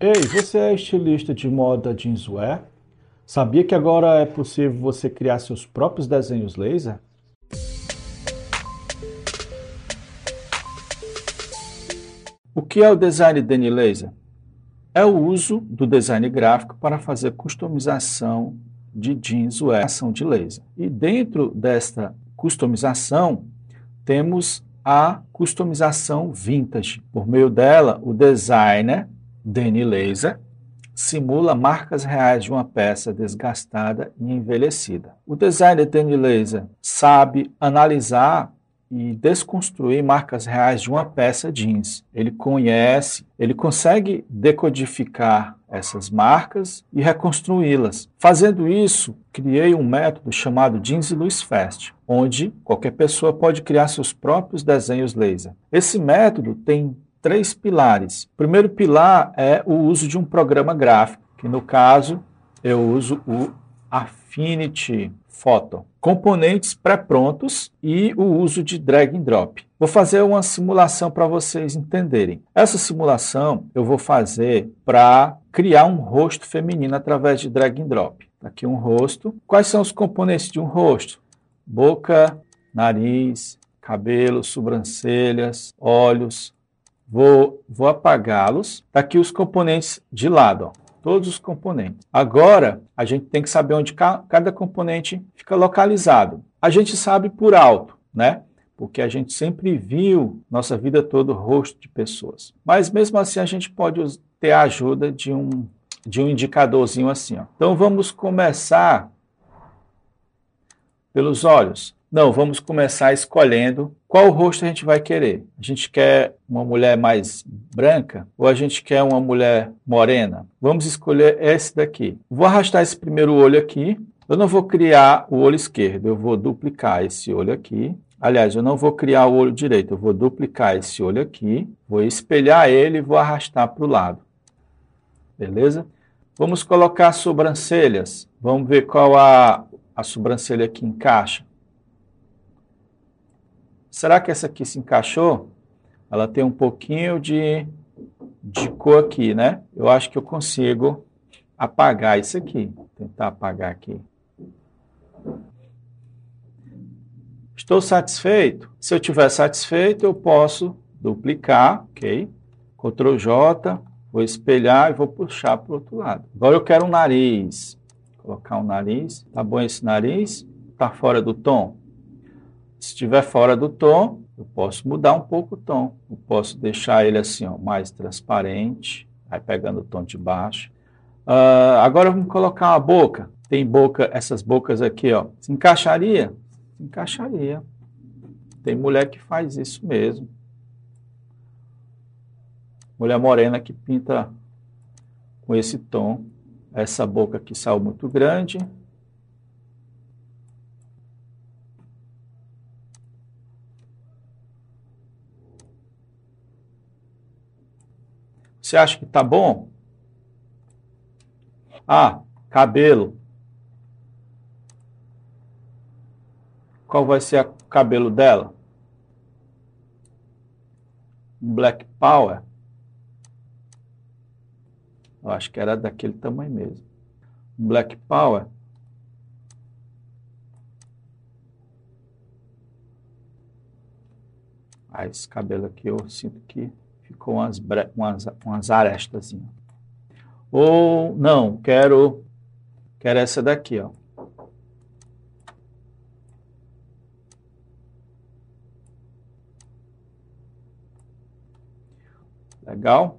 Ei, você é estilista de moda jeanswear? Sabia que agora é possível você criar seus próprios desenhos laser? O que é o design Dani Laser? É o uso do design gráfico para fazer customização de jeanswear ação de laser. E dentro desta customização, temos a customização vintage. Por meio dela, o designer Danny Laser simula marcas reais de uma peça desgastada e envelhecida. O designer Danny Laser sabe analisar e desconstruir marcas reais de uma peça jeans. Ele conhece, ele consegue decodificar essas marcas e reconstruí-las. Fazendo isso, criei um método chamado Jeans Luz Fast, onde qualquer pessoa pode criar seus próprios desenhos laser. Esse método tem três pilares. O primeiro pilar é o uso de um programa gráfico, que no caso eu uso o Affinity Photo. Componentes pré-prontos e o uso de drag and drop. Vou fazer uma simulação para vocês entenderem. Essa simulação eu vou fazer para criar um rosto feminino através de drag and drop. Aqui um rosto. Quais são os componentes de um rosto? Boca, nariz, cabelo, sobrancelhas, olhos. Vou, vou apagá-los. Tá aqui os componentes de lado. Ó todos os componentes. Agora, a gente tem que saber onde cada componente fica localizado. A gente sabe por alto, né? Porque a gente sempre viu nossa vida toda o rosto de pessoas. Mas mesmo assim a gente pode ter a ajuda de um, de um indicadorzinho assim. Ó. Então vamos começar pelos olhos. Não, vamos começar escolhendo qual rosto a gente vai querer. A gente quer uma mulher mais branca ou a gente quer uma mulher morena? Vamos escolher esse daqui. Vou arrastar esse primeiro olho aqui. Eu não vou criar o olho esquerdo, eu vou duplicar esse olho aqui. Aliás, eu não vou criar o olho direito, eu vou duplicar esse olho aqui, vou espelhar ele e vou arrastar para o lado. Beleza? Vamos colocar sobrancelhas. Vamos ver qual a, a sobrancelha que encaixa. Será que essa aqui se encaixou? Ela tem um pouquinho de, de cor aqui, né? Eu acho que eu consigo apagar isso aqui. Vou tentar apagar aqui. Estou satisfeito? Se eu estiver satisfeito, eu posso duplicar, ok? Ctrl J, vou espelhar e vou puxar para o outro lado. Agora eu quero um nariz. Vou colocar um nariz. Tá bom esse nariz? Tá fora do tom? Se estiver fora do tom, eu posso mudar um pouco o tom. Eu posso deixar ele assim, ó, mais transparente, aí pegando o tom de baixo. Uh, agora vamos colocar uma boca. Tem boca, essas bocas aqui, ó. Se encaixaria? Se encaixaria. Tem mulher que faz isso mesmo. Mulher morena que pinta com esse tom. Essa boca aqui saiu muito grande. Você acha que tá bom? Ah, cabelo. Qual vai ser o cabelo dela? Black Power? Eu acho que era daquele tamanho mesmo. Black Power. Ah, esse cabelo aqui eu sinto que ficou umas, umas, umas arestas. Ou não, quero, quero essa daqui, ó. Legal?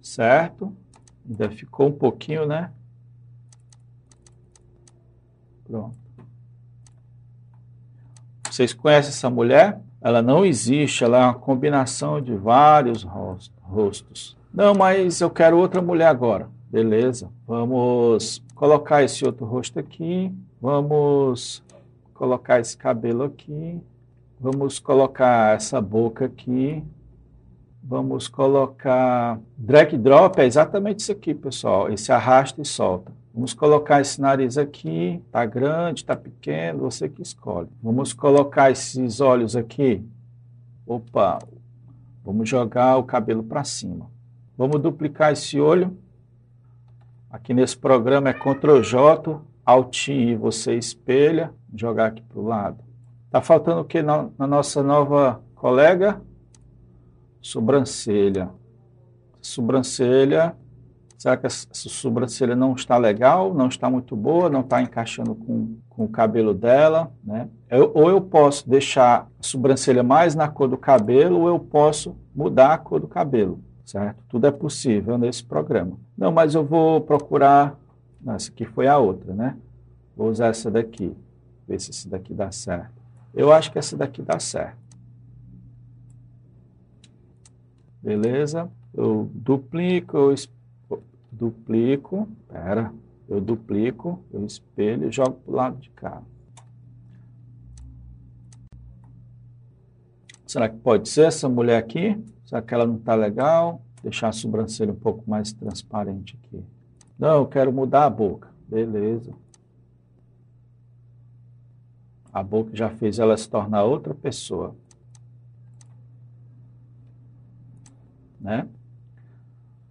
Certo? Ainda ficou um pouquinho, né? Pronto. Vocês conhecem essa mulher? Ela não existe, ela é uma combinação de vários rostos. Não, mas eu quero outra mulher agora. Beleza, vamos colocar esse outro rosto aqui. Vamos colocar esse cabelo aqui. Vamos colocar essa boca aqui. Vamos colocar drag drop, é exatamente isso aqui, pessoal. Esse arrasta e solta. Vamos colocar esse nariz aqui, tá grande, tá pequeno, você que escolhe. Vamos colocar esses olhos aqui. Opa, Vamos jogar o cabelo para cima. Vamos duplicar esse olho. Aqui nesse programa é Ctrl J, Alt I, você espelha, jogar aqui para o lado. Está faltando o que na, na nossa nova colega? Sobrancelha. Sobrancelha Será que essa sobrancelha não está legal, não está muito boa, não está encaixando com, com o cabelo dela, né? Eu, ou eu posso deixar a sobrancelha mais na cor do cabelo, ou eu posso mudar a cor do cabelo, certo? Tudo é possível nesse programa. Não, mas eu vou procurar... essa aqui foi a outra, né? Vou usar essa daqui, ver se essa daqui dá certo. Eu acho que essa daqui dá certo. Beleza? Eu duplico, eu duplico, pera, eu duplico, eu espelho e jogo para o lado de cá. Será que pode ser essa mulher aqui? Será que ela não está legal? Deixar a sobrancelha um pouco mais transparente aqui. Não, eu quero mudar a boca. Beleza. A boca já fez ela se tornar outra pessoa. Né?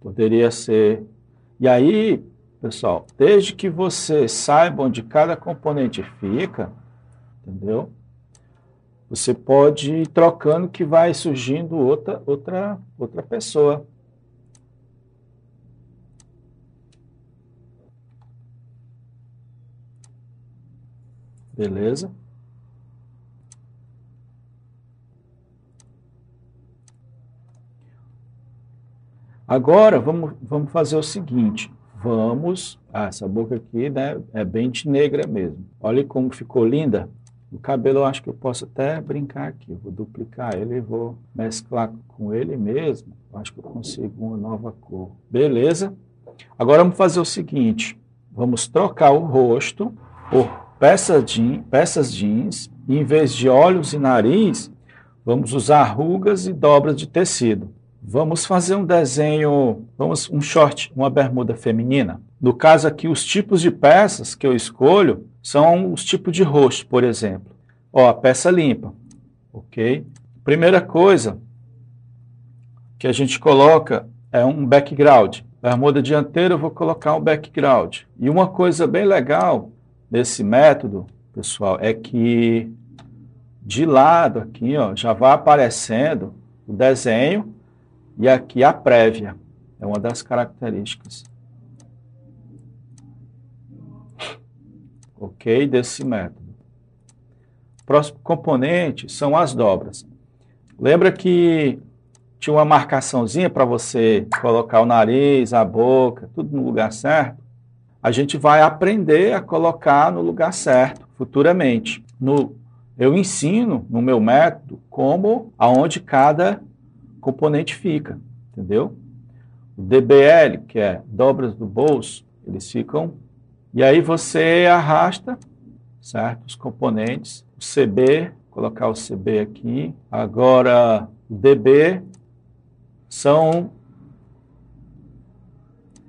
Poderia ser e aí, pessoal, desde que você saiba onde cada componente fica, entendeu? Você pode ir trocando que vai surgindo outra, outra, outra pessoa. Beleza? Agora, vamos, vamos fazer o seguinte. Vamos... Ah, essa boca aqui né, é bem de negra mesmo. Olha como ficou linda. O cabelo eu acho que eu posso até brincar aqui. vou duplicar ele e vou mesclar com ele mesmo. Eu acho que eu consigo uma nova cor. Beleza? Agora vamos fazer o seguinte. Vamos trocar o rosto por peças, jeans, peças jeans. Em vez de olhos e nariz, vamos usar rugas e dobras de tecido. Vamos fazer um desenho, vamos um short, uma bermuda feminina. No caso aqui, os tipos de peças que eu escolho são os tipos de rosto, por exemplo. Ó, a peça limpa, ok? Primeira coisa que a gente coloca é um background. Bermuda dianteira eu vou colocar um background. E uma coisa bem legal desse método, pessoal, é que de lado aqui, ó, já vai aparecendo o desenho e aqui a prévia é uma das características. Ok? Desse método. Próximo componente são as dobras. Lembra que tinha uma marcaçãozinha para você colocar o nariz, a boca, tudo no lugar certo? A gente vai aprender a colocar no lugar certo futuramente. No, eu ensino no meu método como, aonde cada componente fica, entendeu? O DBL, que é dobras do bolso, eles ficam. E aí você arrasta, certo? Os componentes. O CB, colocar o CB aqui. Agora, o DB são.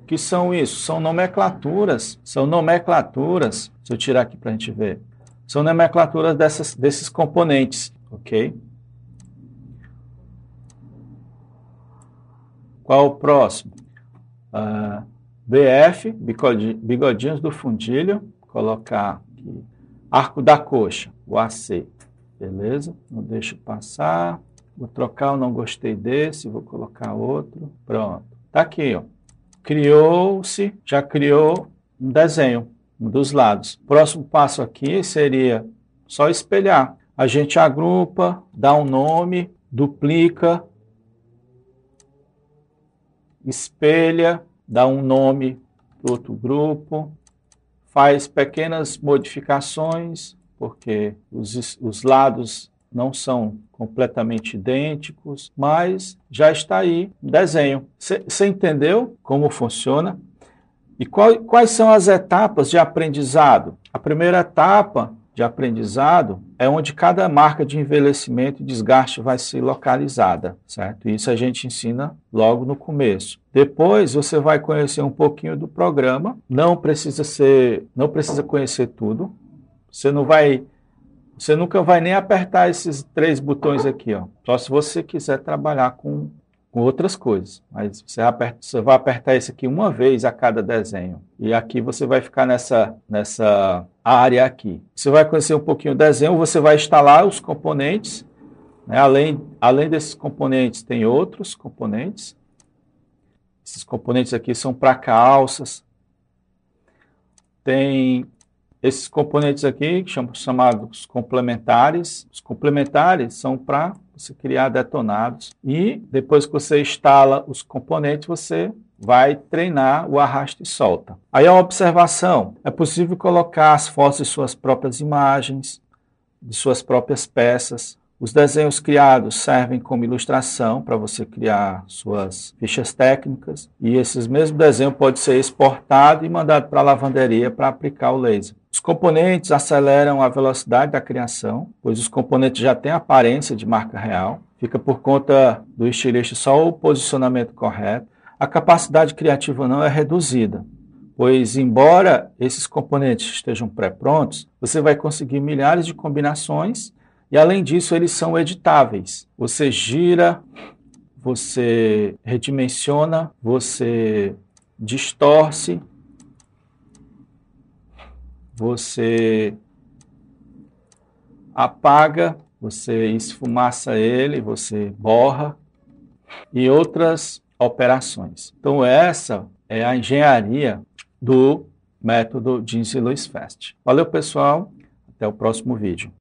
O que são isso? São nomenclaturas. São nomenclaturas. Se eu tirar aqui para a gente ver. São nomenclaturas dessas, desses componentes, ok? Qual o próximo? Ah, BF, bigodinhos do fundilho, colocar aqui. Arco da coxa, o AC. Beleza? Não deixo passar. Vou trocar, eu não gostei desse, vou colocar outro. Pronto. Tá aqui, ó. Criou-se, já criou um desenho dos lados. Próximo passo aqui seria só espelhar. A gente agrupa, dá um nome, duplica, espelha, dá um nome para outro grupo, faz pequenas modificações, porque os, os lados não são completamente idênticos, mas já está aí o desenho. Você entendeu como funciona? E qual, quais são as etapas de aprendizado? A primeira etapa de aprendizado é onde cada marca de envelhecimento e desgaste vai ser localizada, certo? Isso a gente ensina logo no começo. Depois você vai conhecer um pouquinho do programa, não precisa ser, não precisa conhecer tudo. Você não vai Você nunca vai nem apertar esses três botões aqui, ó. Só se você quiser trabalhar com, com outras coisas. Mas você, aperta, você vai apertar esse aqui uma vez a cada desenho. E aqui você vai ficar nessa, nessa área aqui. Você vai conhecer um pouquinho o desenho, você vai instalar os componentes. Né? Além, além desses componentes, tem outros componentes. Esses componentes aqui são para calças. Tem esses componentes aqui, que são chamados complementares, os complementares são para você criar detonados. E depois que você instala os componentes, você vai treinar o arraste e solta. Aí a observação, é possível colocar as fotos de suas próprias imagens, de suas próprias peças, os desenhos criados servem como ilustração para você criar suas fichas técnicas e esses mesmos desenhos podem ser exportados e mandados para a lavanderia para aplicar o laser. Os componentes aceleram a velocidade da criação, pois os componentes já têm aparência de marca real. Fica por conta do estilista só o posicionamento correto. A capacidade criativa não é reduzida, pois embora esses componentes estejam pré-prontos, você vai conseguir milhares de combinações e além disso, eles são editáveis. Você gira, você redimensiona, você distorce, você apaga, você esfumaça ele, você borra e outras operações. Então essa é a engenharia do método Jeans e Louis Fast. Valeu pessoal, até o próximo vídeo.